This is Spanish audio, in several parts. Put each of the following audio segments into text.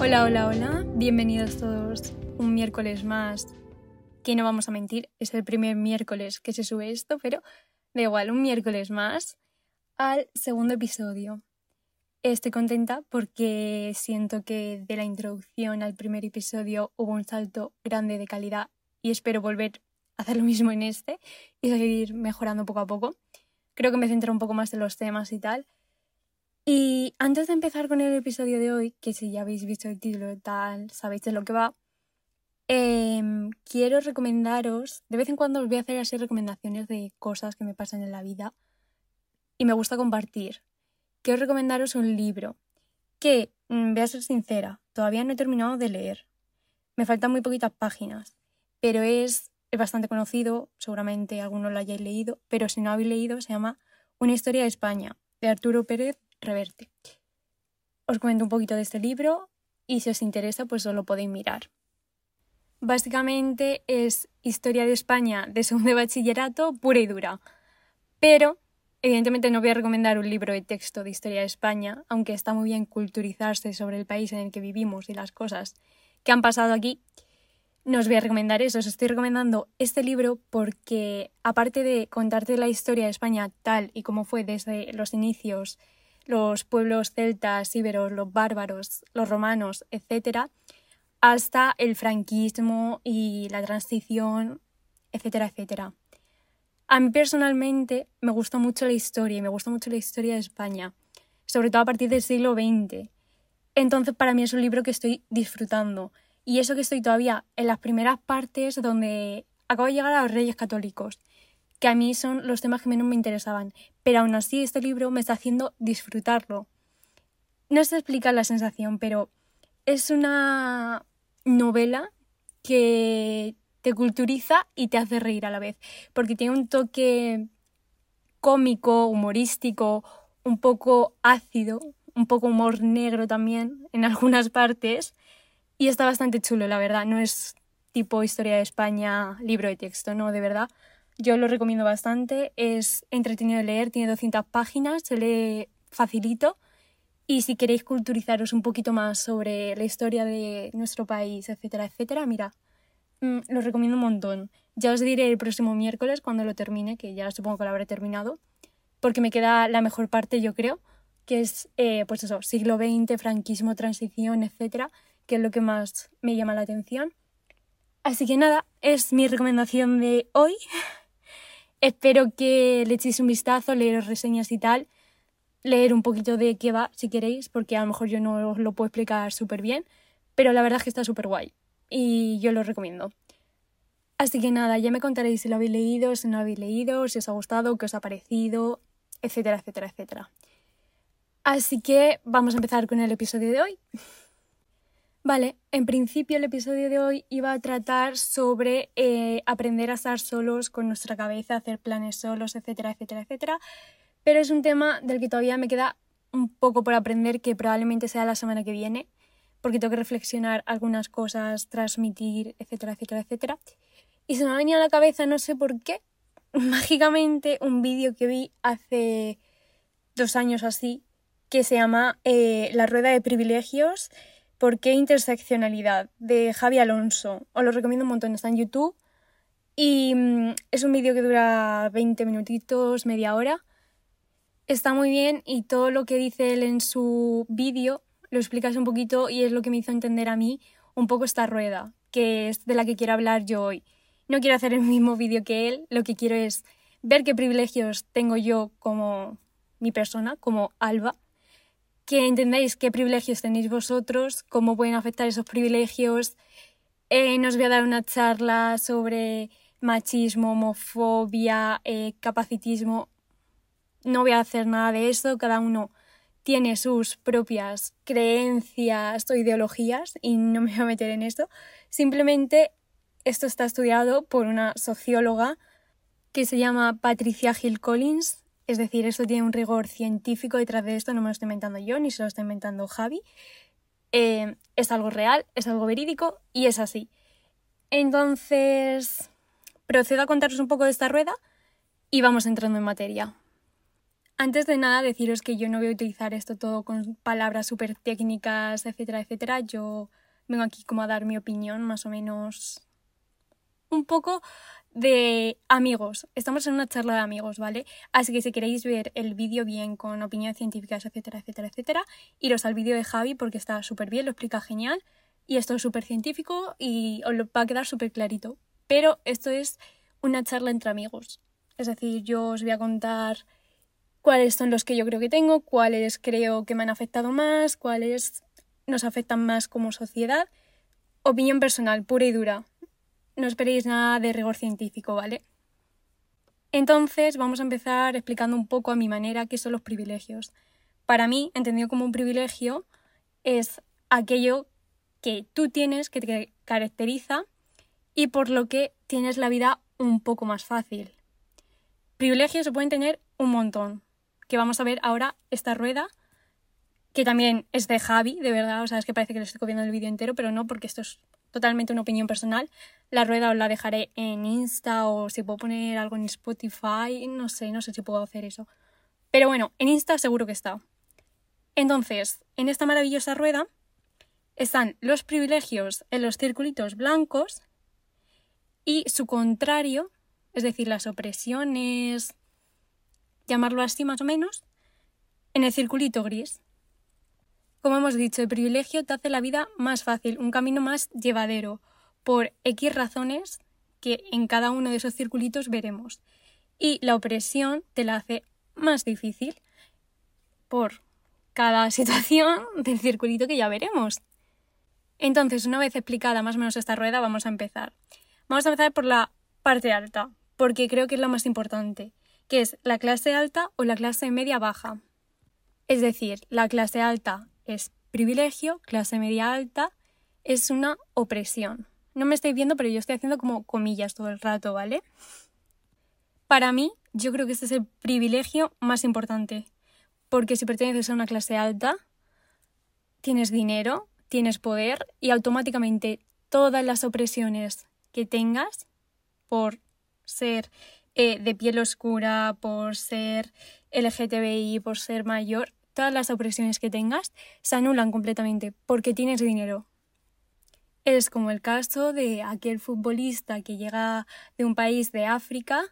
Hola, hola, hola. Bienvenidos todos un miércoles más. Que no vamos a mentir, es el primer miércoles que se sube esto, pero da igual, un miércoles más al segundo episodio. Estoy contenta porque siento que de la introducción al primer episodio hubo un salto grande de calidad y espero volver a hacer lo mismo en este y seguir mejorando poco a poco. Creo que me centro un poco más en los temas y tal. Y antes de empezar con el episodio de hoy, que si ya habéis visto el título tal, sabéis de lo que va, em, quiero recomendaros, de vez en cuando os voy a hacer así recomendaciones de cosas que me pasan en la vida y me gusta compartir. Quiero recomendaros un libro que, mm, voy a ser sincera, todavía no he terminado de leer. Me faltan muy poquitas páginas, pero es, es bastante conocido, seguramente algunos lo hayáis leído, pero si no habéis leído, se llama Una historia de España, de Arturo Pérez Reverte. Os cuento un poquito de este libro y si os interesa, pues os lo podéis mirar. Básicamente es historia de España de segundo de bachillerato pura y dura. Pero, evidentemente, no voy a recomendar un libro de texto de historia de España, aunque está muy bien culturizarse sobre el país en el que vivimos y las cosas que han pasado aquí. No os voy a recomendar eso, os estoy recomendando este libro porque, aparte de contarte la historia de España tal y como fue desde los inicios los pueblos celtas, íberos, los bárbaros, los romanos, etc., hasta el franquismo y la transición, etcétera, etcétera. A mí personalmente me gusta mucho la historia y me gusta mucho la historia de España, sobre todo a partir del siglo XX. Entonces para mí es un libro que estoy disfrutando y eso que estoy todavía en las primeras partes donde acabo de llegar a los reyes católicos que a mí son los temas que menos me interesaban, pero aún así este libro me está haciendo disfrutarlo. No sé explicar la sensación, pero es una novela que te culturiza y te hace reír a la vez, porque tiene un toque cómico, humorístico, un poco ácido, un poco humor negro también en algunas partes, y está bastante chulo, la verdad, no es tipo historia de España, libro de texto, no, de verdad, yo lo recomiendo bastante, es entretenido de leer, tiene 200 páginas, se lee facilito y si queréis culturizaros un poquito más sobre la historia de nuestro país, etcétera, etcétera, mira, mm, lo recomiendo un montón. Ya os diré el próximo miércoles cuando lo termine, que ya supongo que lo habré terminado, porque me queda la mejor parte, yo creo, que es, eh, pues eso, siglo XX, franquismo, transición, etcétera, que es lo que más me llama la atención. Así que nada, es mi recomendación de hoy. Espero que le echéis un vistazo, leer reseñas y tal, leer un poquito de qué va si queréis, porque a lo mejor yo no os lo puedo explicar súper bien, pero la verdad es que está súper guay y yo lo recomiendo. Así que nada, ya me contaréis si lo habéis leído, si no lo habéis leído, si os ha gustado, qué os ha parecido, etcétera, etcétera, etcétera. Así que vamos a empezar con el episodio de hoy. Vale, en principio el episodio de hoy iba a tratar sobre eh, aprender a estar solos con nuestra cabeza, hacer planes solos, etcétera, etcétera, etcétera. Pero es un tema del que todavía me queda un poco por aprender que probablemente sea la semana que viene, porque tengo que reflexionar algunas cosas, transmitir, etcétera, etcétera, etcétera. Y se me ha venido a la cabeza, no sé por qué, mágicamente un vídeo que vi hace dos años así, que se llama eh, La rueda de privilegios ¿Por qué interseccionalidad? de Javi Alonso. Os lo recomiendo un montón, está en YouTube. Y mm, es un vídeo que dura 20 minutitos, media hora. Está muy bien y todo lo que dice él en su vídeo lo explicas un poquito y es lo que me hizo entender a mí un poco esta rueda, que es de la que quiero hablar yo hoy. No quiero hacer el mismo vídeo que él, lo que quiero es ver qué privilegios tengo yo como mi persona, como Alba, que entendáis qué privilegios tenéis vosotros, cómo pueden afectar esos privilegios. Eh, nos voy a dar una charla sobre machismo, homofobia, eh, capacitismo. No voy a hacer nada de eso, cada uno tiene sus propias creencias o ideologías y no me voy a meter en esto. Simplemente esto está estudiado por una socióloga que se llama Patricia Hill Collins es decir, esto tiene un rigor científico detrás de esto, no me lo estoy inventando yo, ni se lo está inventando Javi. Eh, es algo real, es algo verídico y es así. Entonces, procedo a contaros un poco de esta rueda y vamos entrando en materia. Antes de nada, deciros que yo no voy a utilizar esto todo con palabras súper técnicas, etcétera, etcétera. Yo vengo aquí como a dar mi opinión, más o menos un poco de amigos. Estamos en una charla de amigos, ¿vale? Así que si queréis ver el vídeo bien con opiniones científicas, etcétera, etcétera, etcétera, iros al vídeo de Javi porque está súper bien, lo explica genial. Y esto es súper científico y os lo va a quedar súper clarito. Pero esto es una charla entre amigos. Es decir, yo os voy a contar cuáles son los que yo creo que tengo, cuáles creo que me han afectado más, cuáles nos afectan más como sociedad. Opinión personal, pura y dura. No esperéis nada de rigor científico, ¿vale? Entonces vamos a empezar explicando un poco a mi manera qué son los privilegios. Para mí, entendido como un privilegio, es aquello que tú tienes, que te caracteriza y por lo que tienes la vida un poco más fácil. Privilegios se pueden tener un montón, que vamos a ver ahora esta rueda, que también es de Javi, de verdad, o sea, es que parece que le estoy copiando el vídeo entero, pero no, porque esto es totalmente una opinión personal. La rueda os la dejaré en Insta o si puedo poner algo en Spotify, no sé, no sé si puedo hacer eso. Pero bueno, en Insta seguro que está. Entonces, en esta maravillosa rueda están los privilegios en los circulitos blancos y su contrario, es decir, las opresiones, llamarlo así más o menos, en el circulito gris. Como hemos dicho, el privilegio te hace la vida más fácil, un camino más llevadero, por X razones que en cada uno de esos circulitos veremos. Y la opresión te la hace más difícil por cada situación del circulito que ya veremos. Entonces, una vez explicada más o menos esta rueda, vamos a empezar. Vamos a empezar por la parte alta, porque creo que es la más importante que es la clase alta o la clase media baja. Es decir, la clase alta es privilegio, clase media alta es una opresión. No me estáis viendo, pero yo estoy haciendo como comillas todo el rato, ¿vale? Para mí, yo creo que este es el privilegio más importante, porque si perteneces a una clase alta, tienes dinero, tienes poder y automáticamente todas las opresiones que tengas por ser eh, de piel oscura, por ser LGTBI, por ser mayor, todas las opresiones que tengas se anulan completamente porque tienes dinero. Es como el caso de aquel futbolista que llega de un país de África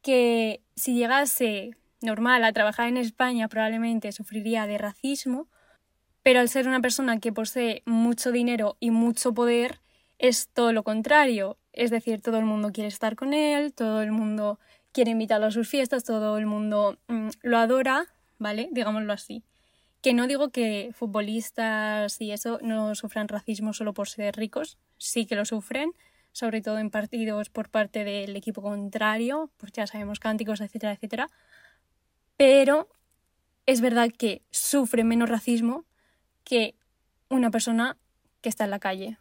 que si llegase normal a trabajar en España probablemente sufriría de racismo, pero al ser una persona que posee mucho dinero y mucho poder es todo lo contrario. Es decir, todo el mundo quiere estar con él, todo el mundo quiere invitarlo a sus fiestas, todo el mundo mm, lo adora, ¿vale? Digámoslo así. Que no digo que futbolistas y eso no sufran racismo solo por ser ricos, sí que lo sufren, sobre todo en partidos por parte del equipo contrario, pues ya sabemos cánticos, etcétera, etcétera. Pero es verdad que sufre menos racismo que una persona que está en la calle,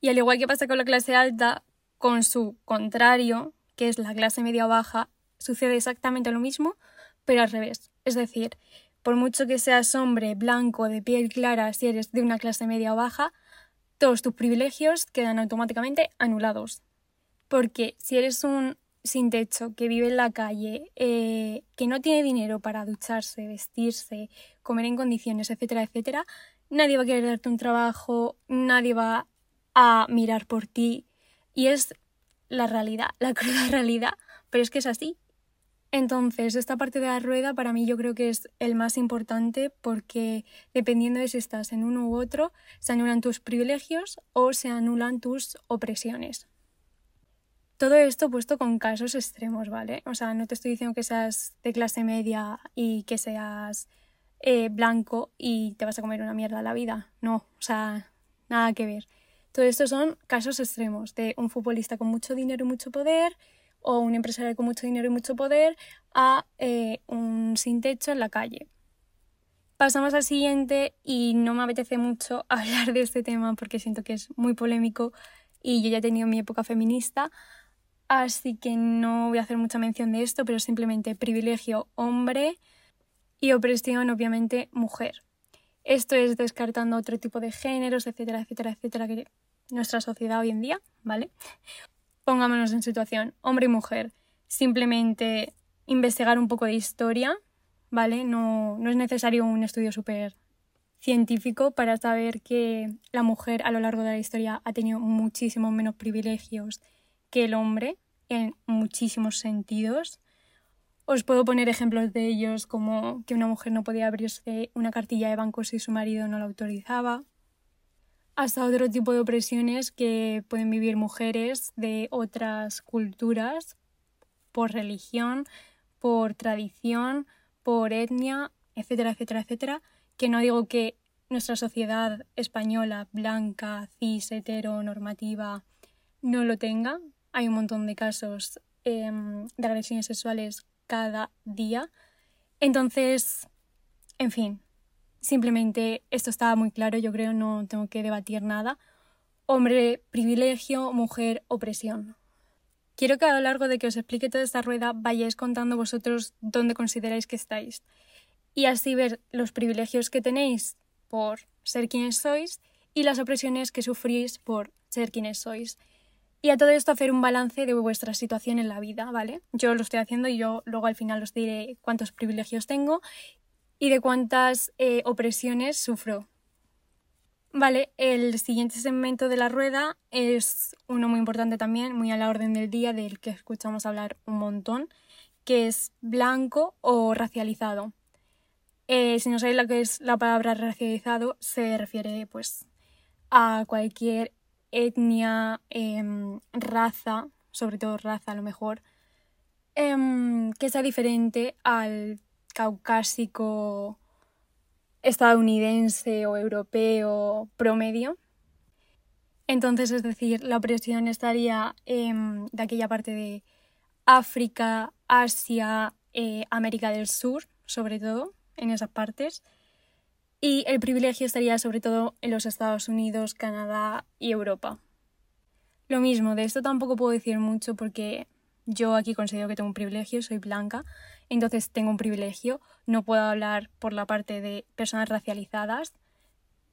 y al igual que pasa con la clase alta, con su contrario, que es la clase media baja, sucede exactamente lo mismo, pero al revés. Es decir, por mucho que seas hombre, blanco, de piel clara, si eres de una clase media o baja, todos tus privilegios quedan automáticamente anulados. Porque si eres un sin techo, que vive en la calle, eh, que no tiene dinero para ducharse, vestirse, comer en condiciones, etcétera, etcétera, nadie va a querer darte un trabajo, nadie va a mirar por ti. Y es la realidad, la cruda realidad, pero es que es así. Entonces, esta parte de la rueda para mí yo creo que es el más importante porque dependiendo de si estás en uno u otro, se anulan tus privilegios o se anulan tus opresiones. Todo esto puesto con casos extremos, ¿vale? O sea, no te estoy diciendo que seas de clase media y que seas eh, blanco y te vas a comer una mierda la vida. No, o sea, nada que ver. Todo esto son casos extremos de un futbolista con mucho dinero y mucho poder o un empresario con mucho dinero y mucho poder a eh, un sin techo en la calle. Pasamos al siguiente y no me apetece mucho hablar de este tema porque siento que es muy polémico y yo ya he tenido mi época feminista, así que no voy a hacer mucha mención de esto, pero simplemente privilegio hombre y opresión obviamente mujer. Esto es descartando otro tipo de géneros, etcétera, etcétera, etcétera, que nuestra sociedad hoy en día, ¿vale? Pongámonos en situación hombre y mujer. Simplemente investigar un poco de historia, ¿vale? No, no es necesario un estudio súper científico para saber que la mujer a lo largo de la historia ha tenido muchísimos menos privilegios que el hombre en muchísimos sentidos. Os puedo poner ejemplos de ellos como que una mujer no podía abrirse una cartilla de banco si su marido no la autorizaba, hasta otro tipo de opresiones que pueden vivir mujeres de otras culturas por religión, por tradición, por etnia, etcétera, etcétera, etcétera, que no digo que nuestra sociedad española, blanca, cis, heteronormativa, no lo tenga. Hay un montón de casos em, de agresiones sexuales cada día. Entonces, en fin, simplemente esto estaba muy claro, yo creo, no tengo que debatir nada. Hombre, privilegio, mujer, opresión. Quiero que a lo largo de que os explique toda esta rueda vayáis contando vosotros dónde consideráis que estáis y así ver los privilegios que tenéis por ser quienes sois y las opresiones que sufrís por ser quienes sois. Y a todo esto hacer un balance de vuestra situación en la vida, ¿vale? Yo lo estoy haciendo y yo luego al final os diré cuántos privilegios tengo y de cuántas eh, opresiones sufro Vale, el siguiente segmento de la rueda es uno muy importante también, muy a la orden del día, del que escuchamos hablar un montón, que es blanco o racializado. Eh, si no sabéis lo que es la palabra racializado, se refiere pues a cualquier etnia, em, raza, sobre todo raza a lo mejor, em, que sea diferente al caucásico estadounidense o europeo promedio. Entonces, es decir, la opresión estaría de aquella parte de África, Asia, eh, América del Sur, sobre todo, en esas partes. Y el privilegio estaría sobre todo en los Estados Unidos, Canadá y Europa. Lo mismo, de esto tampoco puedo decir mucho porque yo aquí considero que tengo un privilegio, soy blanca, entonces tengo un privilegio, no puedo hablar por la parte de personas racializadas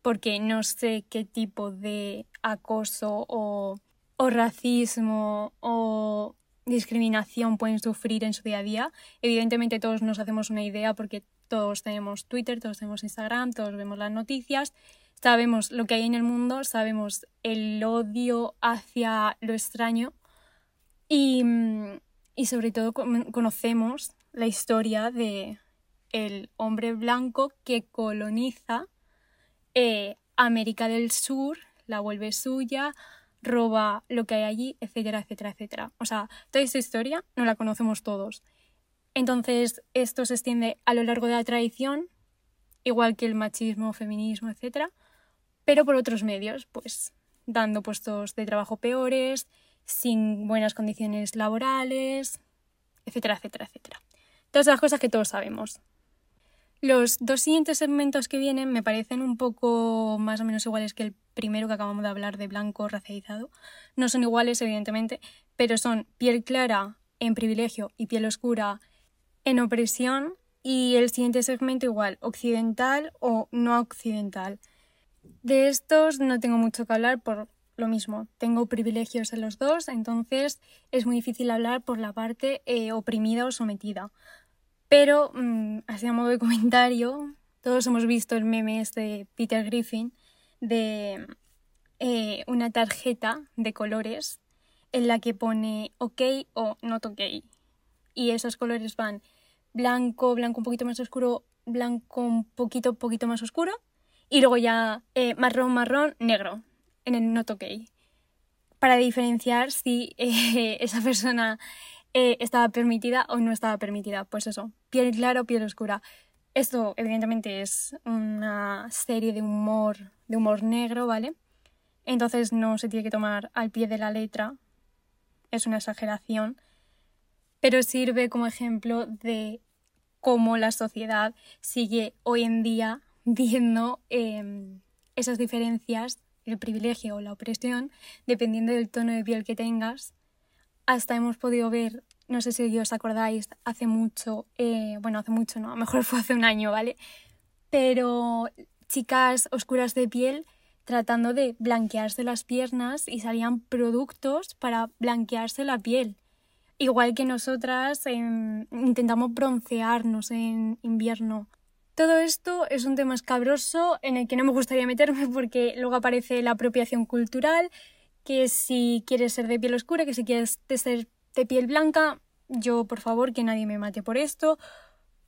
porque no sé qué tipo de acoso o, o racismo o discriminación pueden sufrir en su día a día. Evidentemente todos nos hacemos una idea porque todos tenemos Twitter, todos tenemos Instagram, todos vemos las noticias, sabemos lo que hay en el mundo, sabemos el odio hacia lo extraño. Y, y sobre todo conocemos la historia de el hombre blanco que coloniza eh, América del Sur, la vuelve suya, roba lo que hay allí, etcétera, etcétera, etcétera. O sea, toda esta historia no la conocemos todos. Entonces, esto se extiende a lo largo de la tradición, igual que el machismo, feminismo, etcétera, pero por otros medios, pues dando puestos de trabajo peores, sin buenas condiciones laborales, etcétera, etcétera, etcétera. Todas las cosas que todos sabemos. Los dos siguientes segmentos que vienen me parecen un poco más o menos iguales que el primero que acabamos de hablar de blanco racializado. No son iguales, evidentemente, pero son piel clara en privilegio y piel oscura en opresión. Y el siguiente segmento igual, occidental o no occidental. De estos no tengo mucho que hablar por lo mismo, tengo privilegios en los dos, entonces es muy difícil hablar por la parte eh, oprimida o sometida. Pero, mm, así a modo de comentario, todos hemos visto el meme este de Peter Griffin de eh, una tarjeta de colores en la que pone OK o not OK. Y esos colores van blanco, blanco un poquito más oscuro, blanco un poquito, poquito más oscuro. Y luego ya eh, marrón, marrón, negro en el not OK. Para diferenciar si eh, esa persona eh, estaba permitida o no estaba permitida. Pues eso, piel clara o piel oscura. Esto evidentemente es una serie de humor, de humor negro, ¿vale? Entonces no se tiene que tomar al pie de la letra, es una exageración, pero sirve como ejemplo de cómo la sociedad sigue hoy en día viendo em, esas diferencias, el privilegio o la opresión, dependiendo del tono de piel que tengas hasta hemos podido ver, no sé si os acordáis, hace mucho, eh, bueno, hace mucho no, a lo mejor fue hace un año, ¿vale? Pero chicas oscuras de piel tratando de blanquearse las piernas y salían productos para blanquearse la piel. igual que nosotras em, intentamos broncearnos en invierno. Todo esto es un tema escabroso en el que no me gustaría meterme porque luego aparece la apropiación cultural, que si quieres ser de piel oscura, que si quieres ser de piel blanca, yo por favor que nadie me mate por esto.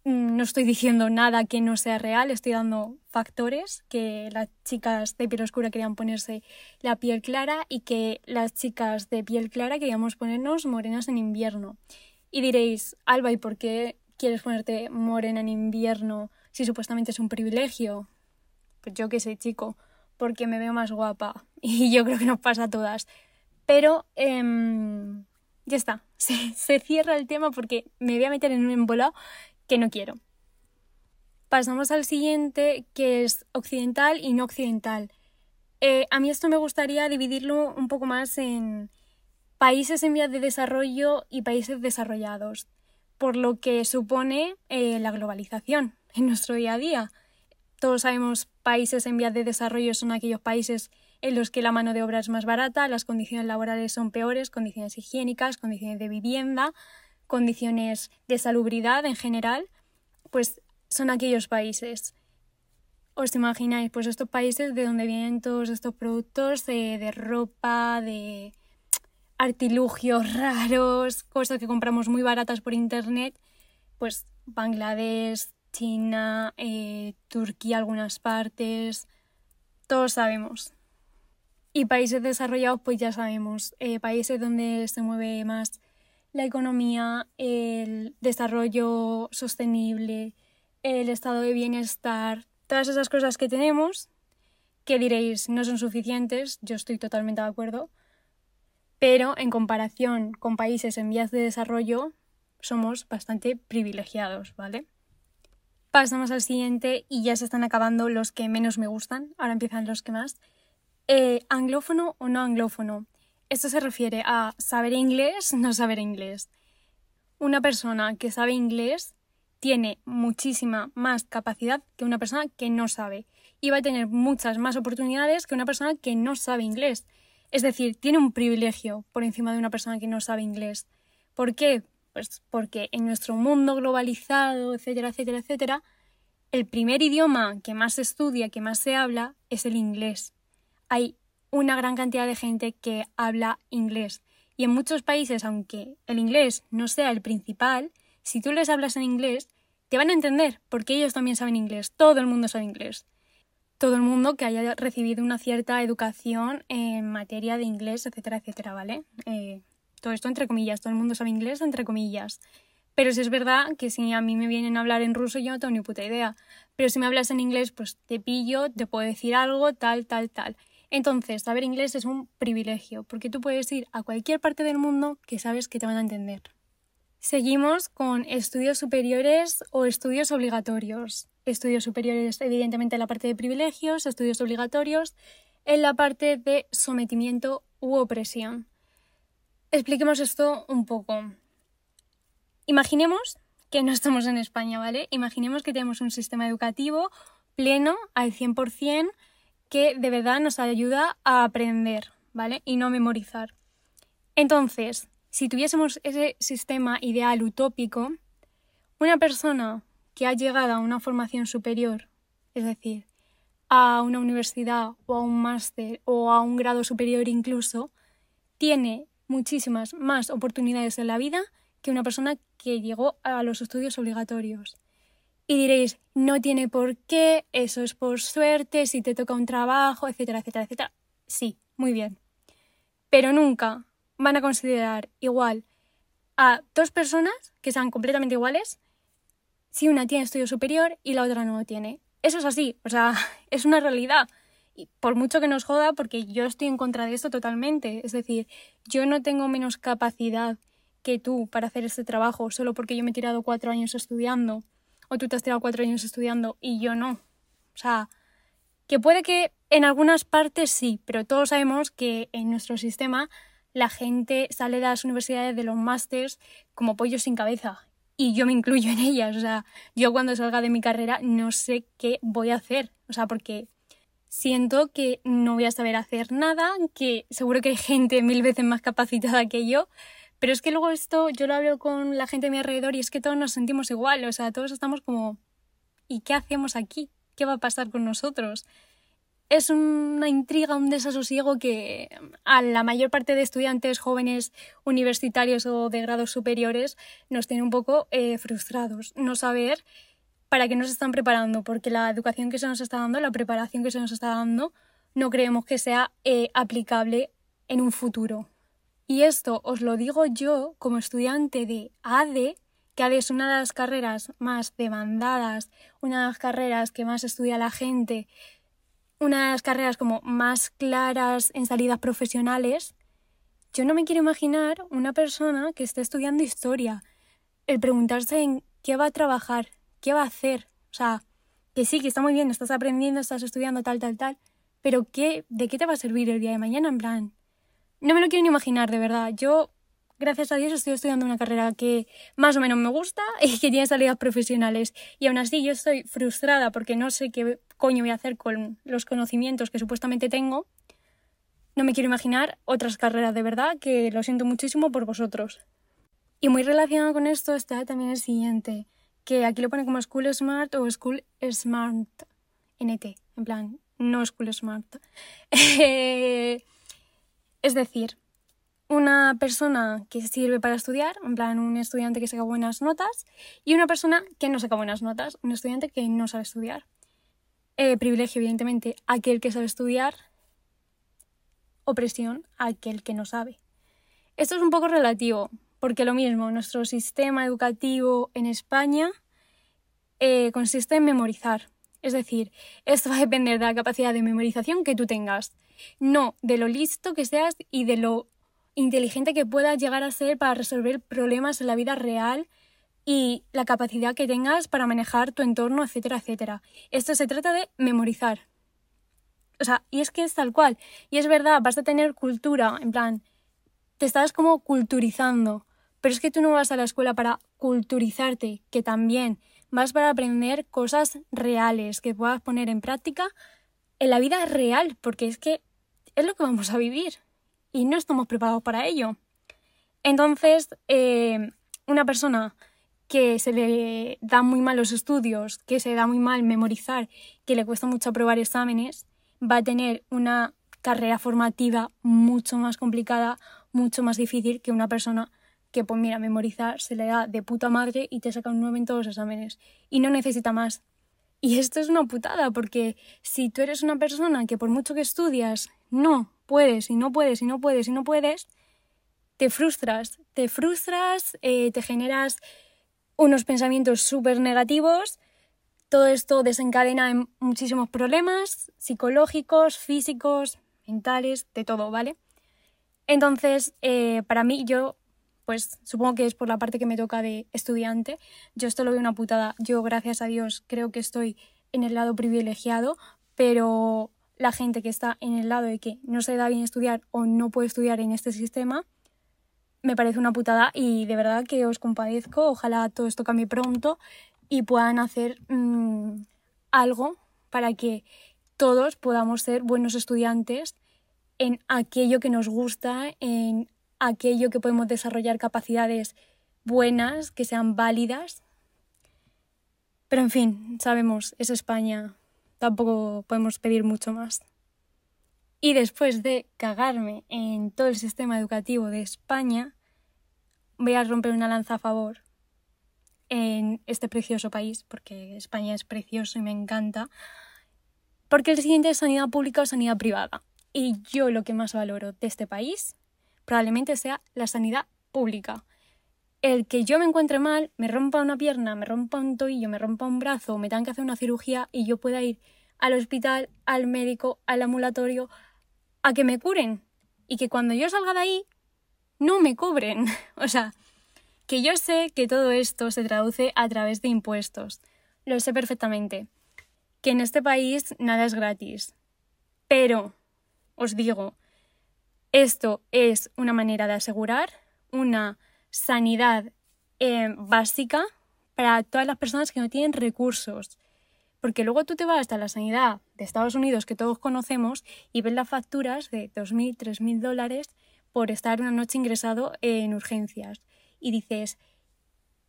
Mm, no estoy diciendo nada que no sea real, estoy dando factores, que las chicas de piel oscura querían ponerse la piel clara y que las chicas de piel clara queríamos ponernos morenas en invierno. Y diréis, Alba, ¿y por qué quieres ponerte morena en invierno si supuestamente es un privilegio? Pues yo qué sé, chico, porque me veo más guapa y yo creo que nos pasa a todas. Pero em, ya está, se, cierra el tema porque me voy a meter en un embolado que no quiero. Pasamos al siguiente, que es occidental y no occidental. Eh, a mí esto me gustaría dividirlo un poco más en países en vías de desarrollo y países desarrollados, por lo que supone eh, la globalización en nuestro día a día. Todos sabemos países en vías de desarrollo son aquellos países en los que la mano de obra es más barata, las condiciones laborales son peores, condiciones higiénicas, condiciones de vivienda, condiciones de salubridad en general, pues son aquellos países. ¿Os imagináis? Pues estos países de donde vienen todos estos productos de, ropa, de artilugios raros, cosas que compramos muy baratas por internet, pues Bangladesh, China, eh, Turquía, algunas partes, todos sabemos. Y países desarrollados, pues ya sabemos, eh, países donde se mueve más la economía, el desarrollo sostenible, el estado de bienestar, todas esas cosas que tenemos, que diréis no son suficientes, yo estoy totalmente de acuerdo, pero en comparación con países en vías de desarrollo somos bastante privilegiados, ¿vale? Pasamos al siguiente y ya se están acabando los que menos me gustan, ahora empiezan los que más. Eh, ¿Anglófono o no anglófono? Esto se refiere a saber inglés, no saber inglés. Una persona que sabe inglés tiene muchísima más capacidad que una persona que no sabe y va a tener muchas más oportunidades que una persona que no sabe inglés. Es decir, tiene un privilegio por encima de una persona que no sabe inglés. ¿Por qué? Pues porque en nuestro mundo globalizado, etcétera, etcétera, etcétera, el primer idioma que más se estudia, que más se habla, es el inglés. Hay una gran cantidad de gente que habla inglés. Y en muchos países, aunque el inglés no sea el principal, si tú les hablas en inglés, te van a entender, porque ellos también saben inglés. Todo el mundo sabe inglés. Todo el mundo que haya recibido una cierta educación en materia de inglés, etcétera, etcétera, ¿vale? Eh, todo esto entre comillas, todo el mundo sabe inglés entre comillas. Pero si es verdad que si a mí me vienen a hablar en ruso yo no tengo ni puta idea. Pero si me hablas en inglés, pues te pillo, te puedo decir algo, tal, tal, tal. Entonces, saber inglés es un privilegio, porque tú puedes ir a cualquier parte del mundo que sabes que te van a entender. Seguimos con estudios superiores o estudios obligatorios. Estudios superiores, evidentemente, en la parte de privilegios, estudios obligatorios en la parte de sometimiento u opresión. Expliquemos esto un poco. Imaginemos que no estamos en España, ¿vale? Imaginemos que tenemos un sistema educativo pleno al 100%, que de verdad nos ayuda a aprender, ¿vale? Y no memorizar. Entonces, si tuviésemos ese sistema ideal utópico, una persona que ha llegado a una formación superior, es decir, a una universidad o a un máster o a un grado superior incluso, tiene muchísimas más oportunidades en la vida que una persona que llegó a los estudios obligatorios. Y diréis, no tiene por qué, eso es por suerte, si te toca un trabajo, etcétera, etcétera, etcétera. Sí, muy bien. Pero nunca van a considerar igual a dos personas que sean completamente iguales si una tiene estudio superior y la otra no lo tiene. Eso es así, o sea, es una realidad. Y por mucho que nos joda, porque yo estoy en contra de esto totalmente. Es decir, yo no tengo menos capacidad que tú para hacer este trabajo solo porque yo me he tirado cuatro años estudiando o tú te has tirado cuatro años estudiando y yo no. O sea, que puede que en algunas partes sí, pero todos sabemos que en nuestro sistema la gente sale de las universidades de los másters como pollos sin cabeza. Y yo me incluyo en ellas. O sea, yo cuando salga de mi carrera no sé qué voy a hacer. O sea, porque siento que no voy a saber hacer nada, que seguro que hay gente mil veces más capacitada que yo, Pero es que luego esto yo lo hablo con la gente de mi alrededor y es que todos nos sentimos igual, o sea, todos estamos como, ¿y qué hacemos aquí? ¿Qué va a pasar con nosotros? Es una intriga, un desasosiego que a la mayor parte de estudiantes jóvenes universitarios o de grados superiores nos tiene un poco eh, frustrados. No saber para qué nos están preparando, porque la educación que se nos está dando, la preparación que se nos está dando, no creemos que sea eh, aplicable en un futuro. Y esto os lo digo yo como estudiante de ADE, que ADE es una de las carreras más demandadas, una de las carreras que más estudia la gente, una de las carreras como más claras en salidas profesionales. Yo no me quiero imaginar una persona que esté estudiando historia, el preguntarse en qué va a trabajar, qué va a hacer. O sea, que sí, que está muy bien, estás aprendiendo, estás estudiando tal, tal, tal, pero ¿qué, ¿de qué te va a servir el día de mañana? En plan, no me lo quiero ni imaginar, de verdad. Yo, gracias a Dios, estoy estudiando una carrera que más o menos me gusta y que tiene salidas profesionales. Y aún así yo estoy frustrada porque no sé qué coño voy a hacer con los conocimientos que supuestamente tengo. No me quiero imaginar otras carreras de verdad que lo siento muchísimo por vosotros. Y muy relacionado con esto está también el siguiente, que aquí lo pone como School Smart o School Smart NT, en plan, no School Smart. Es decir, una persona que sirve para estudiar, en plan un estudiante que saca buenas notas, y una persona que no saca buenas notas, un estudiante que no sabe estudiar. Eh, privilegio, evidentemente, aquel que sabe estudiar, opresión aquel que no sabe. Esto es un poco relativo, porque lo mismo, nuestro sistema educativo en España eh, consiste en memorizar. Es decir, esto va a depender de la capacidad de memorización que tú tengas no de lo listo que seas y de lo inteligente que puedas llegar a ser para resolver problemas en la vida real y la capacidad que tengas para manejar tu entorno, etcétera, etcétera. Esto se trata de memorizar. O sea, y es que es tal cual. Y es verdad, vas a tener cultura, en plan, te estás como culturizando. Pero es que tú no vas a la escuela para culturizarte, que también vas para aprender cosas reales que puedas poner en práctica en la vida real, porque es que es lo que vamos a vivir y no estamos preparados para ello. Entonces, eh, una persona que se le da muy mal los estudios, que se da muy mal memorizar, que le cuesta mucho aprobar exámenes, va a tener una carrera formativa mucho más complicada, mucho más difícil que una persona que, pues mira, memorizar se le da de puta madre y te saca un 9 en todos los exámenes y no necesita más. Y esto es una putada, porque si tú eres una persona que por mucho que estudias no puedes y no puedes y no puedes y no puedes, te frustras, te frustras, eh, te generas unos pensamientos súper negativos, todo esto desencadena en muchísimos problemas psicológicos, físicos, mentales, de todo, ¿vale? Entonces, eh, para mí, yo pues supongo que es por la parte que me toca de estudiante. Yo esto lo veo una putada. Yo, gracias a Dios, creo que estoy en el lado privilegiado, pero la gente que está en el lado de que no se da bien estudiar o no puede estudiar en este sistema, me parece una putada y de verdad que os compadezco. Ojalá todo esto cambie pronto y puedan hacer mm, algo para que todos podamos ser buenos estudiantes en aquello que nos gusta, en aquello que podemos desarrollar capacidades buenas, que sean válidas. Pero en fin, sabemos, es España, tampoco podemos pedir mucho más. Y después de cagarme en todo el sistema educativo de España, voy a romper una lanza a favor en este precioso país, porque España es precioso y me encanta, porque el siguiente es sanidad pública o sanidad privada. Y yo lo que más valoro de este país probablemente sea la sanidad pública. El que yo me encuentre mal, me rompa una pierna, me rompa un tobillo, me rompa un brazo, me tengan que hacer una cirugía y yo pueda ir al hospital, al médico, al ambulatorio, a que me curen. Y que cuando yo salga de ahí, no me cobren. o sea, que yo sé que todo esto se traduce a través de impuestos. Lo sé perfectamente. Que en este país nada es gratis. Pero, os digo, esto es una manera de asegurar una sanidad eh, básica para todas las personas que no tienen recursos. Porque luego tú te vas hasta la sanidad de Estados Unidos que todos conocemos y ves las facturas de 2.000, 3.000 dólares por estar una noche ingresado en urgencias. Y dices,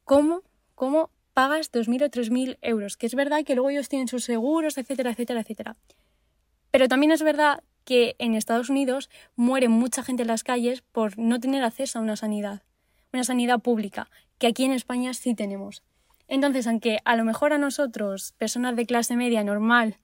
¿cómo? ¿Cómo pagas 2.000 o 3.000 euros? Que es verdad que luego ellos tienen sus seguros, etcétera, etcétera, etcétera. Pero también es verdad que en Estados Unidos muere mucha gente en las calles por no tener acceso a una sanidad, una sanidad pública, que aquí en España sí tenemos. Entonces, aunque a lo mejor a nosotros, personas de clase media normal,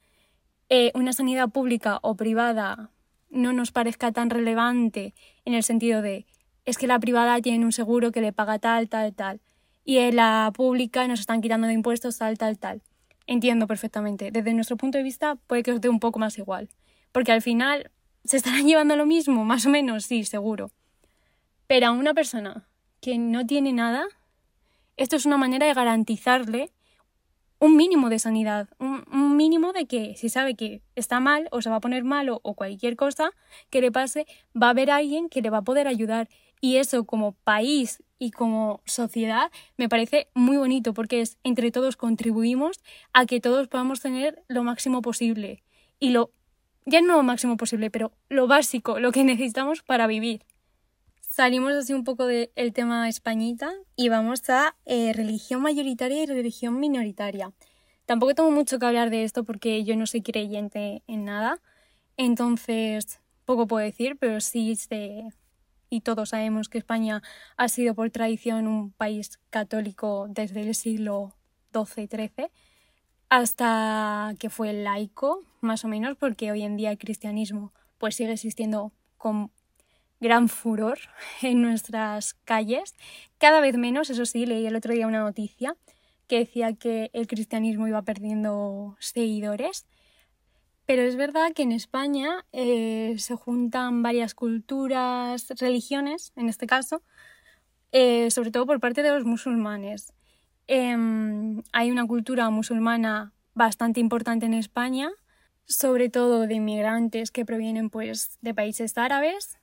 eh, una sanidad pública o privada no nos parezca tan relevante en el sentido de es que la privada tiene un seguro que le paga tal, tal, tal, y la pública nos están quitando de impuestos tal, tal, tal. Entiendo perfectamente. Desde nuestro punto de vista puede que os dé un poco más igual, porque al final se estarán llevando lo mismo, más o menos, sí, seguro. Pero a una persona que no tiene nada, esto es una manera de garantizarle un mínimo de sanidad, un, mínimo de que si sabe que está mal o se va a poner malo o cualquier cosa que le pase, va a haber alguien que le va a poder ayudar. Y eso como país y como sociedad me parece muy bonito porque es entre todos contribuimos a que todos podamos tener lo máximo posible. Y lo, ya no lo máximo posible, pero lo básico, lo que necesitamos para vivir. Salimos así un poco del tema españita y vamos a eh, religión mayoritaria y religión minoritaria. Tampoco tengo mucho que hablar de esto porque yo no soy creyente en nada, entonces poco puedo decir, pero sí sé y todos sabemos que España ha sido por tradición un país católico desde el siglo XII-XIII hasta que fue laico, más o menos, porque hoy en día el cristianismo pues sigue existiendo con gran furor en nuestras calles. Cada vez menos, eso sí, leí el otro día una noticia que decía que el cristianismo iba perdiendo seguidores. Pero es verdad que en España eh, se juntan varias culturas, religiones, en este caso, eh, sobre todo por parte de los musulmanes. Em, hay una cultura musulmana bastante importante en España, sobre todo de inmigrantes que provienen pues, de países árabes,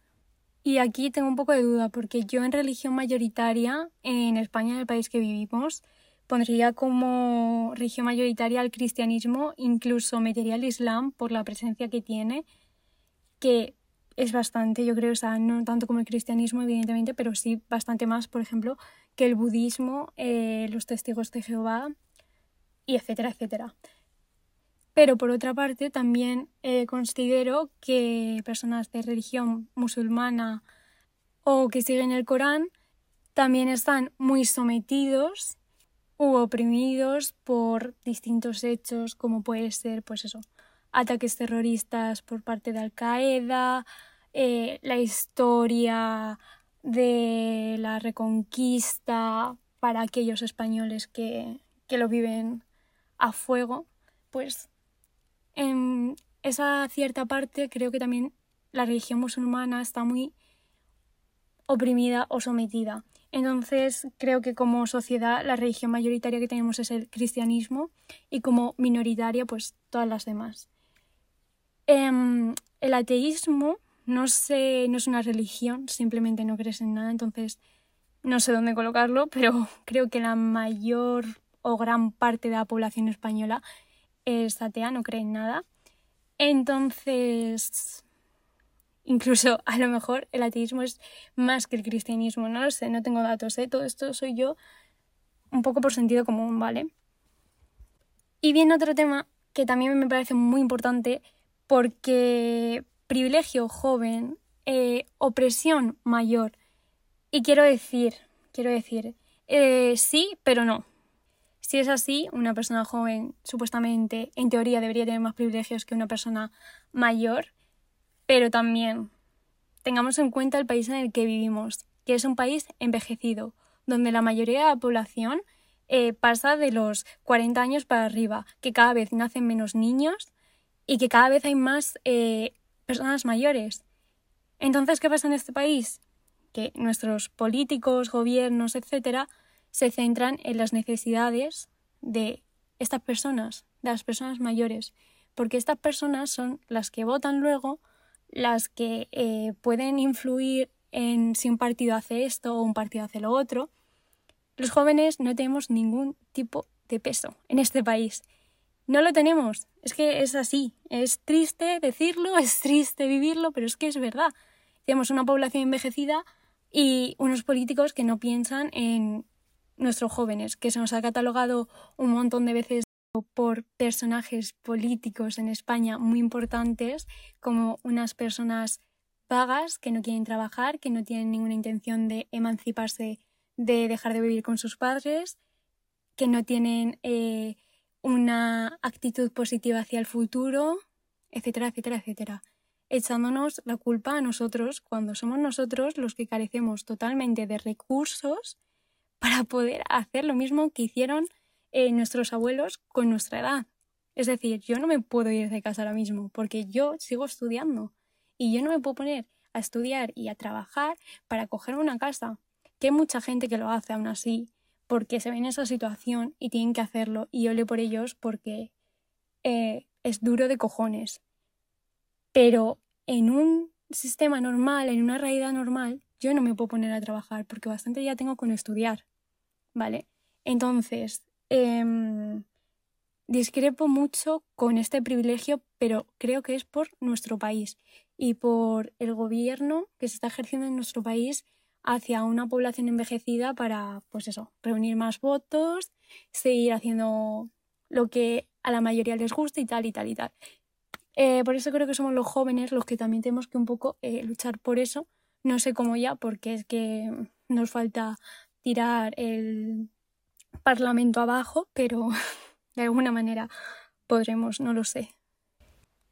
y aquí tengo un poco de duda, porque yo en religión mayoritaria, en España, en el país que vivimos, pondría como religión mayoritaria al cristianismo, incluso metería al islam por la presencia que tiene, que es bastante, yo creo, o sea, no tanto como el cristianismo, evidentemente, pero sí bastante más, por ejemplo, que el budismo, eh, los testigos de Jehová, y etcétera, etcétera. Pero por otra parte, también eh, considero que personas de religión musulmana o que siguen el Corán también están muy sometidos u oprimidos por distintos hechos, como puede ser, pues eso, ataques terroristas por parte de Al Qaeda, eh, la historia de la reconquista para aquellos españoles que, que lo viven a fuego, pues en esa cierta parte creo que también la religión musulmana está muy oprimida o sometida. Entonces creo que como sociedad la religión mayoritaria que tenemos es el cristianismo y como minoritaria pues todas las demás. Em, el ateísmo no, sé, no es una religión, simplemente no crees en nada, entonces no sé dónde colocarlo, pero creo que la mayor o gran parte de la población española es atea, no cree en nada. Entonces, incluso a lo mejor el ateísmo es más que el cristianismo, no lo sé, no tengo datos, ¿eh? todo esto soy yo un poco por sentido común, ¿vale? Y viene otro tema que también me parece muy importante porque privilegio joven, eh, opresión mayor. Y quiero decir, quiero decir, eh, sí, pero no. Si es así, una persona joven supuestamente, en teoría, debería tener más privilegios que una persona mayor, pero también tengamos en cuenta el país en el que vivimos, que es un país envejecido, donde la mayoría de la población eh, pasa de los 40 años para arriba, que cada vez nacen menos niños y que cada vez hay más eh, personas mayores. Entonces, ¿qué pasa en este país? Que nuestros políticos, gobiernos, etcétera, se centran en las necesidades de estas personas, de las personas mayores, porque estas personas son las que votan luego, las que eh, pueden influir en si un partido hace esto o un partido hace lo otro. Los jóvenes no tenemos ningún tipo de peso en este país. No lo tenemos. Es que es así. Es triste decirlo, es triste vivirlo, pero es que es verdad. tenemos una población envejecida y unos políticos que no piensan en nuestros jóvenes, que se nos ha catalogado un montón de veces por personajes políticos en España muy importantes como unas personas vagas que no quieren trabajar, que no tienen ninguna intención de emanciparse, de dejar de vivir con sus padres, que no tienen eh, una actitud positiva hacia el futuro, etcétera, etcétera, etcétera. Echándonos la culpa a nosotros cuando somos nosotros los que carecemos totalmente de recursos para poder hacer lo mismo que hicieron eh, nuestros abuelos con nuestra edad. Es decir, yo no me puedo ir de casa ahora mismo porque yo sigo estudiando y yo no me puedo poner a estudiar y a trabajar para coger una casa. Que hay mucha gente que lo hace aún así porque se ve en esa situación y tienen que hacerlo y yo le por ellos porque eh, es duro de cojones. Pero en un sistema normal, en una realidad normal, yo no me puedo poner a trabajar porque bastante ya tengo con estudiar. ¿Vale? Entonces, em, discrepo mucho con este privilegio, pero creo que es por nuestro país y por el gobierno que se está ejerciendo en nuestro país hacia una población envejecida para, pues eso, reunir más votos, seguir haciendo lo que a la mayoría les gusta y tal y tal y tal. Eh, por eso creo que somos los jóvenes los que también tenemos que un poco eh, luchar por eso. No sé cómo ya, porque es que nos falta tirar el Parlamento abajo, pero de alguna manera podremos, no lo sé.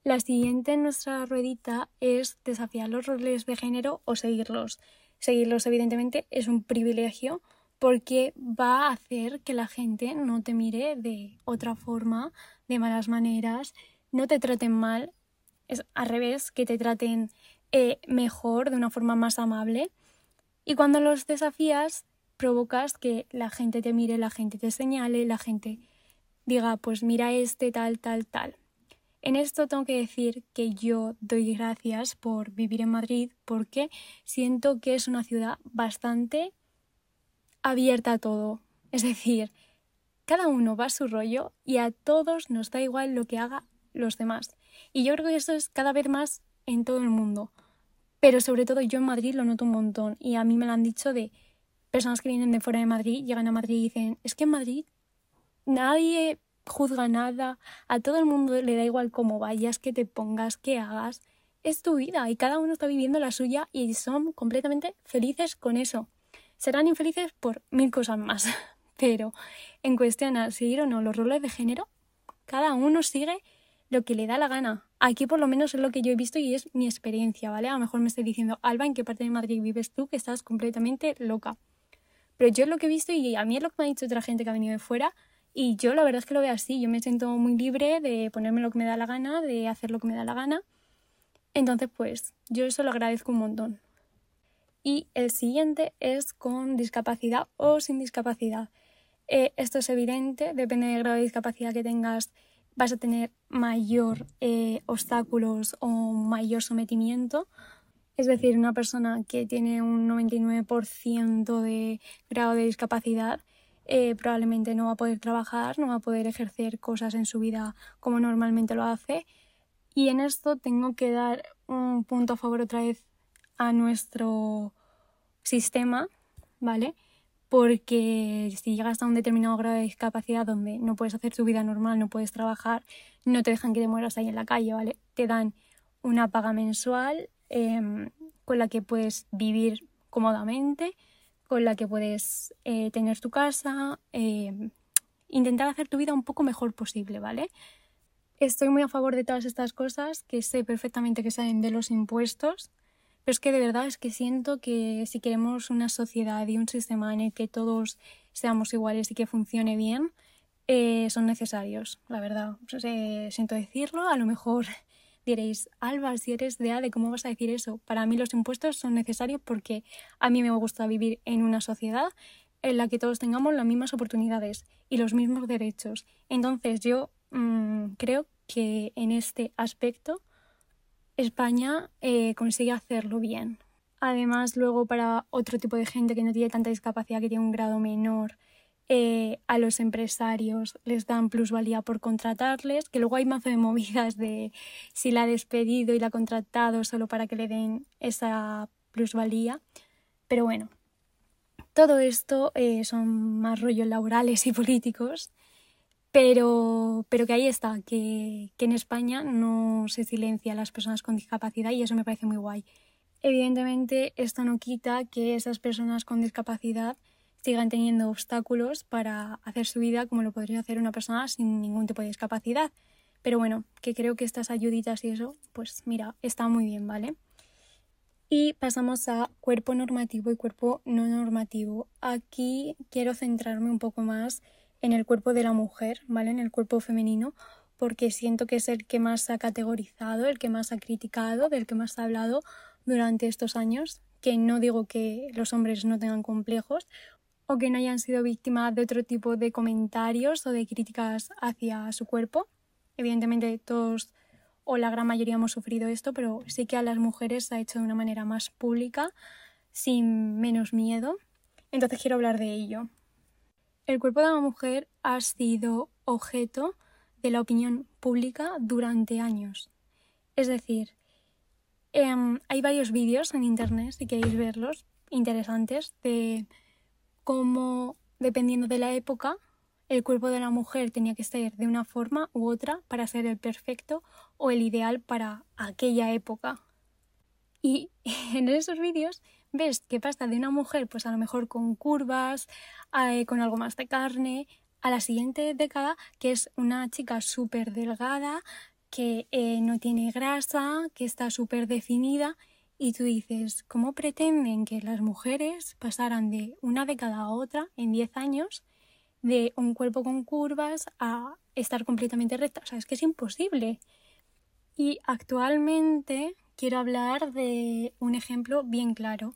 La siguiente en nuestra ruedita es desafiar los roles de género o seguirlos. Seguirlos, evidentemente, es un privilegio porque va a hacer que la gente no te mire de otra forma, de malas maneras, no te traten mal, es al revés, que te traten eh, mejor, de una forma más amable. Y cuando los desafías, provocas que la gente te mire, la gente te señale, la gente diga, pues mira este, tal, tal, tal. En esto tengo que decir que yo doy gracias por vivir en Madrid porque siento que es una ciudad bastante abierta a todo. Es decir, cada uno va a su rollo y a todos nos da igual lo que haga los demás. Y yo creo que eso es cada vez más en todo el mundo. Pero sobre todo yo en Madrid lo noto un montón y a mí me lo han dicho de personas que vienen de fuera de Madrid, llegan a Madrid y dicen, es que en Madrid nadie juzga nada, a todo el mundo le da igual cómo vayas, que te pongas, que hagas. Es tu vida y cada uno está viviendo la suya y son completamente felices con eso. Serán infelices por mil cosas más, pero en cuestión a seguir o no los roles de género, cada uno sigue lo que le da la gana. Aquí por lo menos es lo que yo he visto y es mi experiencia, ¿vale? A lo mejor me estoy diciendo, Alba, ¿en qué parte de Madrid vives tú que estás completamente loca? Pero yo es lo que he visto y a mí es lo que me ha dicho otra gente que ha venido de fuera, y yo la verdad es que lo veo así, yo me siento muy libre de ponerme lo que me da la gana, de hacer lo que me da la gana. Entonces, pues yo eso lo agradezco un montón. Y el siguiente es con discapacidad o sin discapacidad. Eh, esto es evidente, depende del grado de discapacidad que tengas, vas a tener mayor eh, obstáculos o mayor sometimiento. Es decir, una persona que tiene un 99% de grado de discapacidad eh, probablemente no va a poder trabajar, no va a poder ejercer cosas en su vida como normalmente lo hace. Y en esto tengo que dar un punto a favor otra vez a nuestro sistema, ¿vale? Porque si llegas a un determinado grado de discapacidad donde no puedes hacer tu vida normal, no puedes trabajar, no te dejan que te mueras ahí en la calle, ¿vale? Te dan una paga mensual em, con la que puedes vivir cómodamente con la que puedes eh, tener tu casa, eh, intentar hacer tu vida un poco mejor posible, ¿vale? Estoy muy a favor de todas estas cosas, que sé perfectamente que salen de los impuestos, pero es que de verdad es que siento que si queremos una sociedad y un sistema en el que todos seamos iguales y que funcione bien, eh, son necesarios, la verdad. siento decirlo, a lo mejor diréis, Alba, si eres de ADE, ¿cómo vas a decir eso? Para mí los impuestos son necesarios porque a mí me gusta vivir en una sociedad en la que todos tengamos las mismas oportunidades y los mismos derechos. Entonces yo mm, creo que en este aspecto España eh, consigue hacerlo bien. Además, luego para otro tipo de gente que no tiene tanta discapacidad, que tiene un grado menor, eh, a los empresarios les dan plusvalía por contratarles, que luego hay más de movidas de si la ha despedido y la ha contratado solo para que le den esa plusvalía. Pero bueno, todo esto eh, son más rollos laborales y políticos, pero, pero que ahí está, que, que en España no se silencia a las personas con discapacidad y eso me parece muy guay. Evidentemente, esto no quita que esas personas con discapacidad sigan teniendo obstáculos para hacer su vida como lo podría hacer una persona sin ningún tipo de discapacidad. Pero bueno, que creo que estas ayuditas y eso, pues mira, está muy bien, ¿vale? Y pasamos a cuerpo normativo y cuerpo no normativo. Aquí quiero centrarme un poco más en el cuerpo de la mujer, ¿vale? En el cuerpo femenino, porque siento que es el que más se ha categorizado, el que más ha criticado, del que más ha hablado durante estos años, que no digo que los hombres no tengan complejos o que no hayan sido víctimas de otro tipo de comentarios o de críticas hacia su cuerpo. Evidentemente todos o la gran mayoría hemos sufrido esto, pero sí que a las mujeres se ha hecho de una manera más pública, sin menos miedo. Entonces quiero hablar de ello. El cuerpo de la mujer ha sido objeto de la opinión pública durante años. Es decir, em, hay varios vídeos en internet, si queréis verlos, interesantes, de cómo, dependiendo de la época, el cuerpo de la mujer tenía que ser de una forma u otra para ser el perfecto o el ideal para aquella época. Y en esos vídeos ves que pasa de una mujer, pues a lo mejor con curvas, eh, con algo más de carne, a la siguiente década, que es una chica súper delgada, que eh, no tiene grasa, que está súper definida y tú dices, ¿cómo pretenden que las mujeres pasaran de una década a otra en 10 años de un cuerpo con curvas a estar completamente recta? O sea, es que es imposible. Y actualmente quiero hablar de un ejemplo bien claro.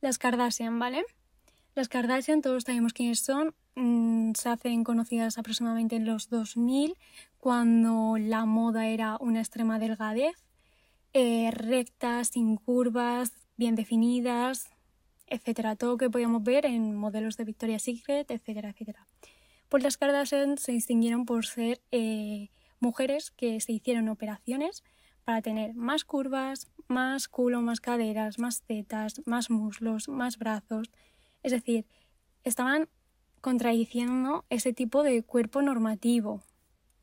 Las Kardashian, ¿vale? Las Kardashian, todos sabemos quiénes son, mm, se hacen conocidas aproximadamente en los 2000, cuando la moda era una extrema delgadez eh, rectas, sin curvas, bien definidas, etcétera. Todo lo que podíamos ver en modelos de Victoria's Secret, etcétera, etcétera. Pues las Kardashian se distinguieron por ser eh, mujeres que se hicieron operaciones para tener más curvas, más culo, más caderas, más tetas, más muslos, más brazos. Es decir, estaban contradiciendo ese tipo de cuerpo normativo.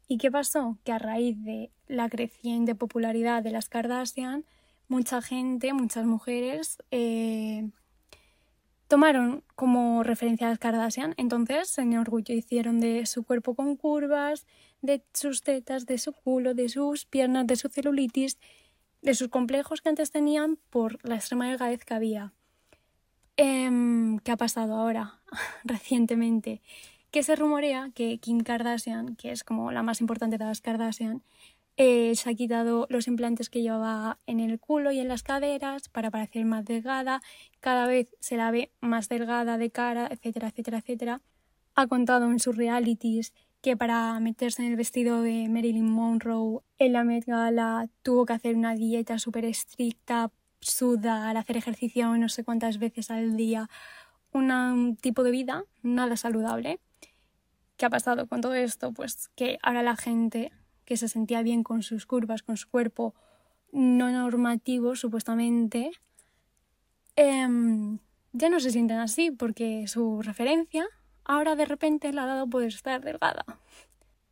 ¿Y qué pasó? Que a raíz de la creciente popularidad de las Kardashian, mucha gente, muchas mujeres eh, tomaron como referencia a las Kardashian, entonces se hicieron de su cuerpo con curvas, de sus tetas, de su culo, de sus piernas, de su celulitis, de sus complejos que antes tenían por la extrema delgadez que había. Em, ¿Qué ha pasado ahora, recientemente? que se rumorea que Kim Kardashian, que es como la más importante de las Kardashian, eh, se ha quitado los implantes que llevaba en el culo y en las caderas para parecer más delgada, cada vez se la ve más delgada de cara, etcétera, etcétera, etcétera. Ha contado en sus realities que para meterse en el vestido de Marilyn Monroe en la Met Gala tuvo que hacer una dieta súper estricta, sudar, hacer ejercicio no sé cuántas veces al día, un tipo de vida nada saludable. ¿Qué ha pasado con todo esto? Pues que ahora la gente que se sentía bien con sus curvas, con su cuerpo no normativo, supuestamente, em, ya no se sienten así porque su referencia ahora de repente le ha dado poder estar delgada.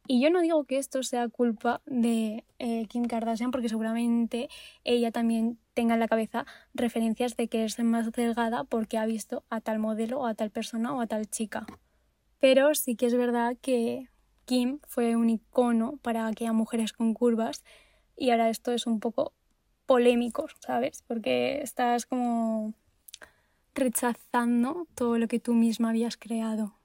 Y yo no digo que esto sea culpa de eh, Kim Kardashian porque seguramente ella también tenga en la cabeza referencias de que es más delgada porque ha visto a tal modelo o a tal persona o a tal chica. Pero sí que es verdad que Kim fue un icono para aquellas mujeres con curvas y ahora esto es un poco polémico, ¿sabes? Porque estás como rechazando todo lo que tú misma habías creado.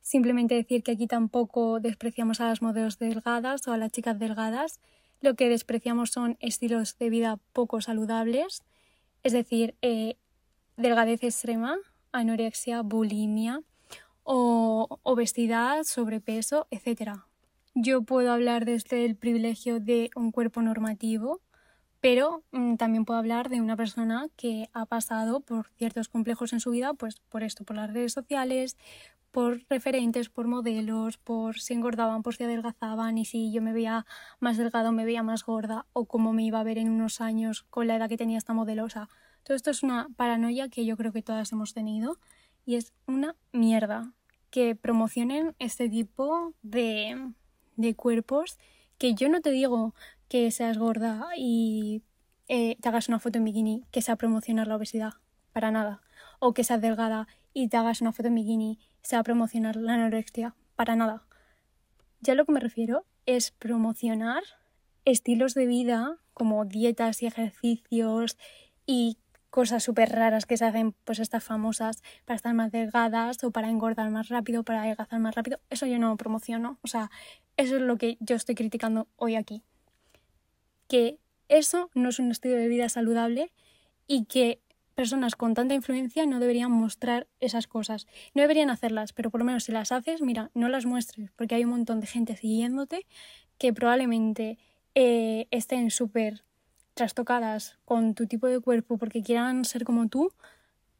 Simplemente decir que aquí tampoco despreciamos a las modelos delgadas o a las chicas delgadas, lo que despreciamos son estilos de vida poco saludables, es decir, eh, delgadez extrema, anorexia, bulimia, o obesidad, sobrepeso, etc. Yo puedo hablar desde el privilegio de un cuerpo normativo, pero mm, también puedo hablar de una persona que ha pasado por ciertos complejos en su vida, pues por esto, por las redes sociales, por referentes, por modelos, por si engordaban, por si adelgazaban y si yo me veía más delgada o me veía más gorda o cómo me iba a ver en unos años con la edad que tenía esta modelosa. todo esto es una paranoia que yo creo que todas hemos tenido y es una mierda que promocionen este tipo de, de cuerpos que yo no te digo que seas gorda y eh, te hagas una foto en bikini que sea promocionar la obesidad, para nada. O que seas delgada y te hagas una foto en bikini sea promocionar la anorexia, para nada. Ya lo que me refiero es promocionar estilos de vida como dietas y ejercicios y cosas súper raras que se hacen pues estas famosas para estar más delgadas o para engordar más rápido, para adelgazar más rápido. Eso yo no promociono. O sea, eso es lo que yo estoy criticando hoy aquí. Que eso no es un estilo de vida saludable y que personas con tanta influencia no deberían mostrar esas cosas. No deberían hacerlas, pero por lo menos si las haces, mira, no las muestres, porque hay un montón de gente siguiéndote que probablemente eh, estén súper trastocadas con tu tipo de cuerpo porque quieran ser como tú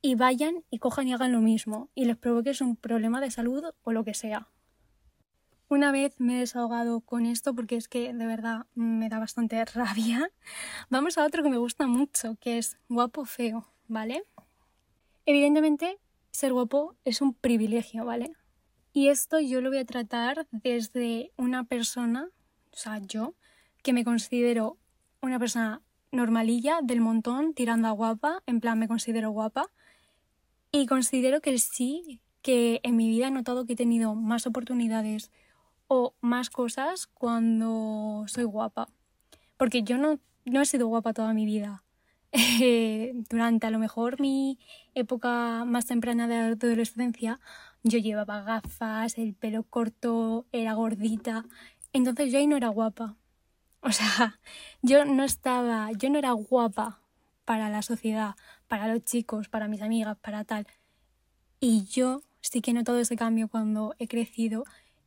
y vayan y cojan y hagan lo mismo y les provoques un problema de salud o lo que sea. Una vez me he desahogado con esto porque es que de verdad me da bastante rabia. Vamos a otro que me gusta mucho, que es guapo feo. ¿vale? Evidentemente, ser guapo es un privilegio, ¿vale? Y esto yo lo voy a tratar desde una persona, o sea, yo, que me considero una persona normalilla, del montón, tirando a guapa, en plan me considero guapa. Y considero que sí, que en mi vida he notado que he tenido más oportunidades o más cosas cuando soy guapa. Porque yo no, no he sido guapa toda mi vida. Durante a lo mejor mi época más temprana de adolescencia, yo llevaba gafas, el pelo corto, era gordita, entonces yo ahí no era guapa. O sea, yo no estaba, yo no era guapa para la sociedad, para los chicos, para mis amigas, para tal. Y yo sí que he notado ese cambio cuando he crecido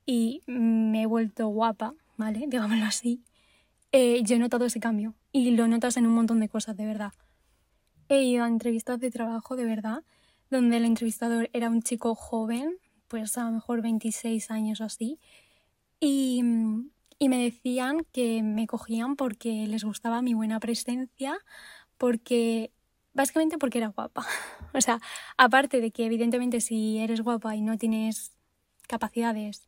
y me he vuelto guapa, ¿vale? Digámoslo así. Eh, yo he notado ese cambio y lo notas en un montón de cosas, de verdad. He ido a entrevistas de trabajo, de verdad, donde el entrevistador era un chico joven, pues a lo mejor 26 años o así, y, y me decían que me cogían porque les gustaba mi buena presencia, porque básicamente porque era guapa. O sea, aparte de que evidentemente si eres guapa y no tienes capacidades,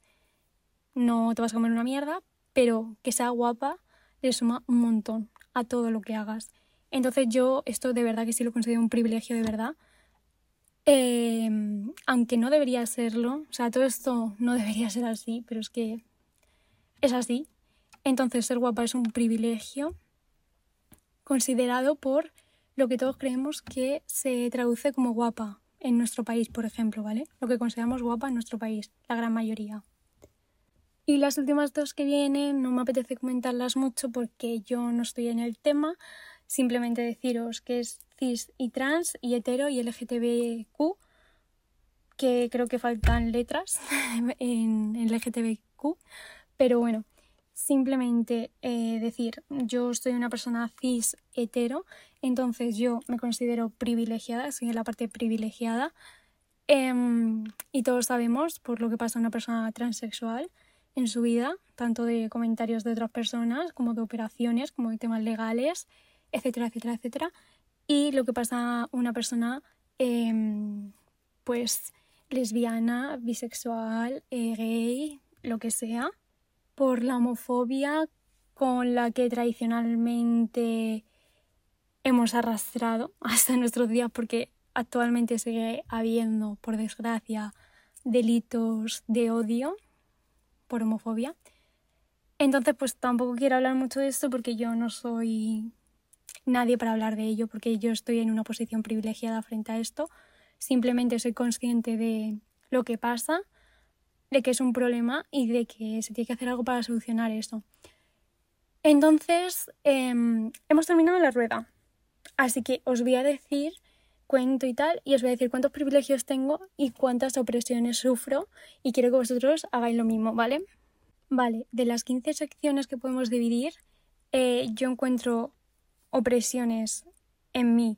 no te vas a comer una mierda, pero que sea guapa le suma un montón a todo lo que hagas. Entonces yo esto de verdad que sí lo considero un privilegio de verdad. Em, aunque no debería serlo, o sea, todo esto no debería ser así, pero es que es así. Entonces ser guapa es un privilegio considerado por lo que todos creemos que se traduce como guapa en nuestro país, por ejemplo, ¿vale? Lo que consideramos guapa en nuestro país, la gran mayoría. Y las últimas dos que vienen no me apetece comentarlas mucho porque yo no estoy en el tema. Simplemente deciros que es cis y trans y hetero y LGTBQ, que creo que faltan letras en LGTBQ. Pero bueno, simplemente eh, decir, yo soy una persona cis hetero, entonces yo me considero privilegiada, soy en la parte privilegiada. Em, y todos sabemos por lo que pasa a una persona transexual en su vida, tanto de comentarios de otras personas como de operaciones, como de temas legales, etcétera, etcétera, etcétera. Y lo que pasa a una persona, em, pues, lesbiana, bisexual, eh, gay, lo que sea, por la homofobia con la que tradicionalmente hemos arrastrado hasta nuestros días, porque actualmente sigue habiendo, por desgracia, delitos de odio por homofobia. Entonces, pues tampoco quiero hablar mucho de esto porque yo no soy nadie para hablar de ello, porque yo estoy en una posición privilegiada frente a esto. Simplemente soy consciente de lo que pasa, de que es un problema y de que se tiene que hacer algo para solucionar eso. Entonces, em, hemos terminado la rueda. Así que os voy a decir cuento y tal, y os voy a decir cuántos privilegios tengo y cuántas opresiones sufro, y quiero que vosotros hagáis lo mismo, ¿vale? Vale, de las 15 secciones que podemos dividir, eh, yo encuentro opresiones en mí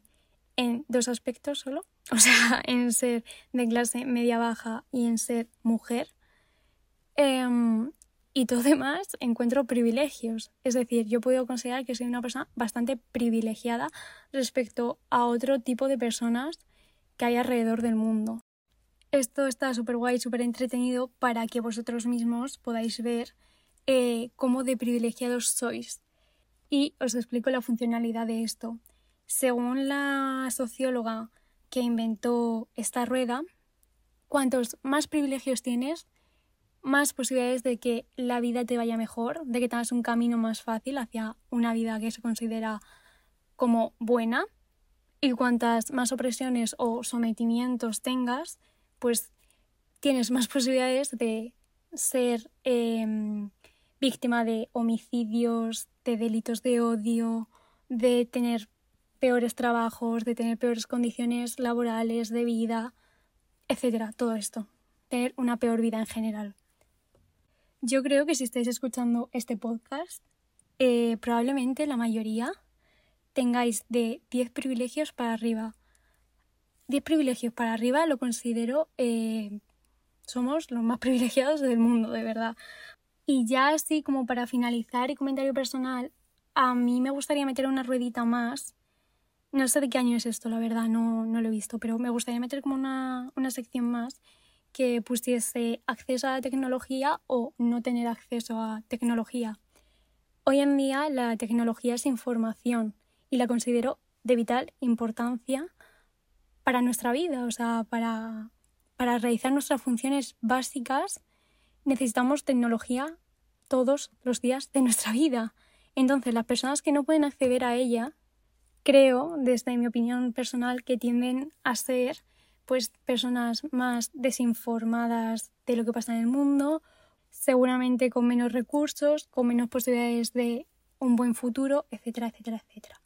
en dos aspectos solo, o sea, en ser de clase media baja y en ser mujer. Em, y todo demás encuentro privilegios. Es decir, yo puedo considerar que soy una persona bastante privilegiada respecto a otro tipo de personas que hay alrededor del mundo. Esto está súper guay, súper entretenido para que vosotros mismos podáis ver eh, cómo de privilegiados sois. Y os explico la funcionalidad de esto. Según la socióloga que inventó esta rueda, cuantos más privilegios tienes, más posibilidades de que la vida te vaya mejor, de que tengas un camino más fácil hacia una vida que se considera como buena. Y cuantas más opresiones o sometimientos tengas, pues tienes más posibilidades de ser em, víctima de homicidios, de delitos de odio, de tener peores trabajos, de tener peores condiciones laborales, de vida, etcétera, todo esto. Tener una peor vida en general. Yo creo que si estáis escuchando este podcast, eh, probablemente la mayoría tengáis de 10 privilegios para arriba. 10 privilegios para arriba lo considero eh, somos los más privilegiados del mundo, de verdad. Y ya así como para finalizar y comentario personal, a mí me gustaría meter una ruedita más. No sé de qué año es esto, la verdad, no, no lo he visto, pero me gustaría meter como una, una sección más que pusiese acceso a la tecnología o no tener acceso a tecnología. Hoy en día la tecnología es información y la considero de vital importancia para nuestra vida, o sea, para, para realizar nuestras funciones básicas necesitamos tecnología todos los días de nuestra vida. Entonces, las personas que no pueden acceder a ella, creo, desde mi opinión personal, que tienden a ser pues personas más desinformadas de lo que pasa en el mundo, seguramente con menos recursos, con menos posibilidades de un buen futuro, etcétera, etcétera, etcétera.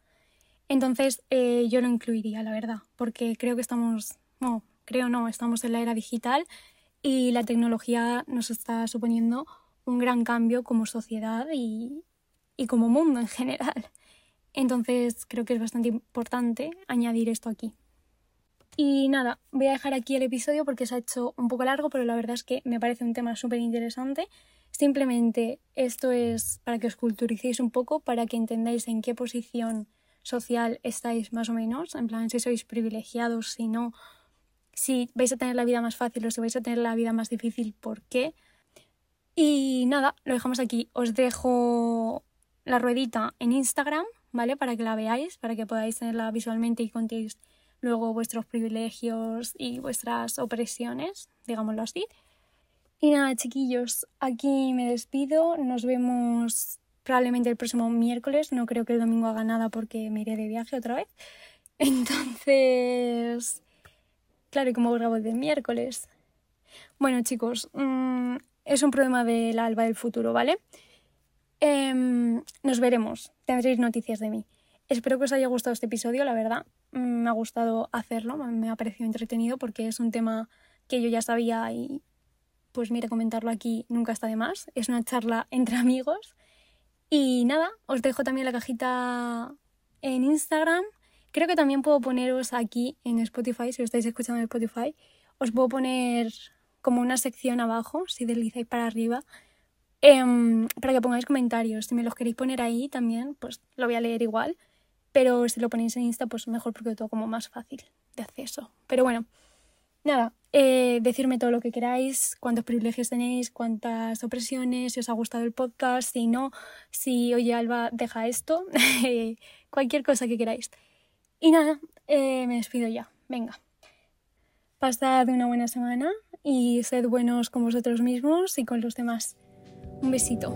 Entonces eh, yo lo incluiría, la verdad, porque creo que estamos, no, creo no, estamos en la era digital y la tecnología nos está suponiendo un gran cambio como sociedad y, y como mundo en general. Entonces creo que es bastante importante añadir esto aquí. Y nada, voy a dejar aquí el episodio porque se ha hecho un poco largo, pero la verdad es que me parece un tema súper interesante. Simplemente esto es para que os culturicéis un poco, para que entendáis en qué posición social estáis más o menos, en plan si sois privilegiados, si no, si vais a tener la vida más fácil o si vais a tener la vida más difícil, por qué. Y nada, lo dejamos aquí. Os dejo la ruedita en Instagram, ¿vale? Para que la veáis, para que podáis tenerla visualmente y contéis luego vuestros privilegios y vuestras opresiones, digámoslo así. Y nada, chiquillos, aquí me despido. Nos vemos probablemente el próximo miércoles. No creo que el domingo haga nada porque me iré de viaje otra vez. Entonces, claro, ¿y cómo grabo el miércoles? Bueno, chicos, mm, es un problema del alba del futuro, ¿vale? Em, nos veremos. Tendréis noticias de mí. Espero que os haya gustado este episodio, la verdad. Mm, me ha gustado hacerlo, me ha parecido entretenido porque es un tema que yo ya sabía y pues mira, comentarlo aquí nunca está de más. Es una charla entre amigos. Y nada, os dejo también la cajita en Instagram. Creo que también puedo poneros aquí en Spotify, si lo estáis escuchando en Spotify, os puedo poner como una sección abajo, si deslizáis para arriba, em, para que pongáis comentarios. Si me los queréis poner ahí también, pues lo voy a leer igual. Pero si lo ponéis en Insta, pues mejor porque todo como más fácil de acceso. Pero bueno, nada, eh, decirme todo lo que queráis, cuántos privilegios tenéis, cuántas opresiones, si os ha gustado el podcast, si no, si oye Alba, deja esto, cualquier cosa que queráis. Y nada, eh, me despido ya. Venga. Pasad una buena semana y sed buenos con vosotros mismos y con los demás. Un besito.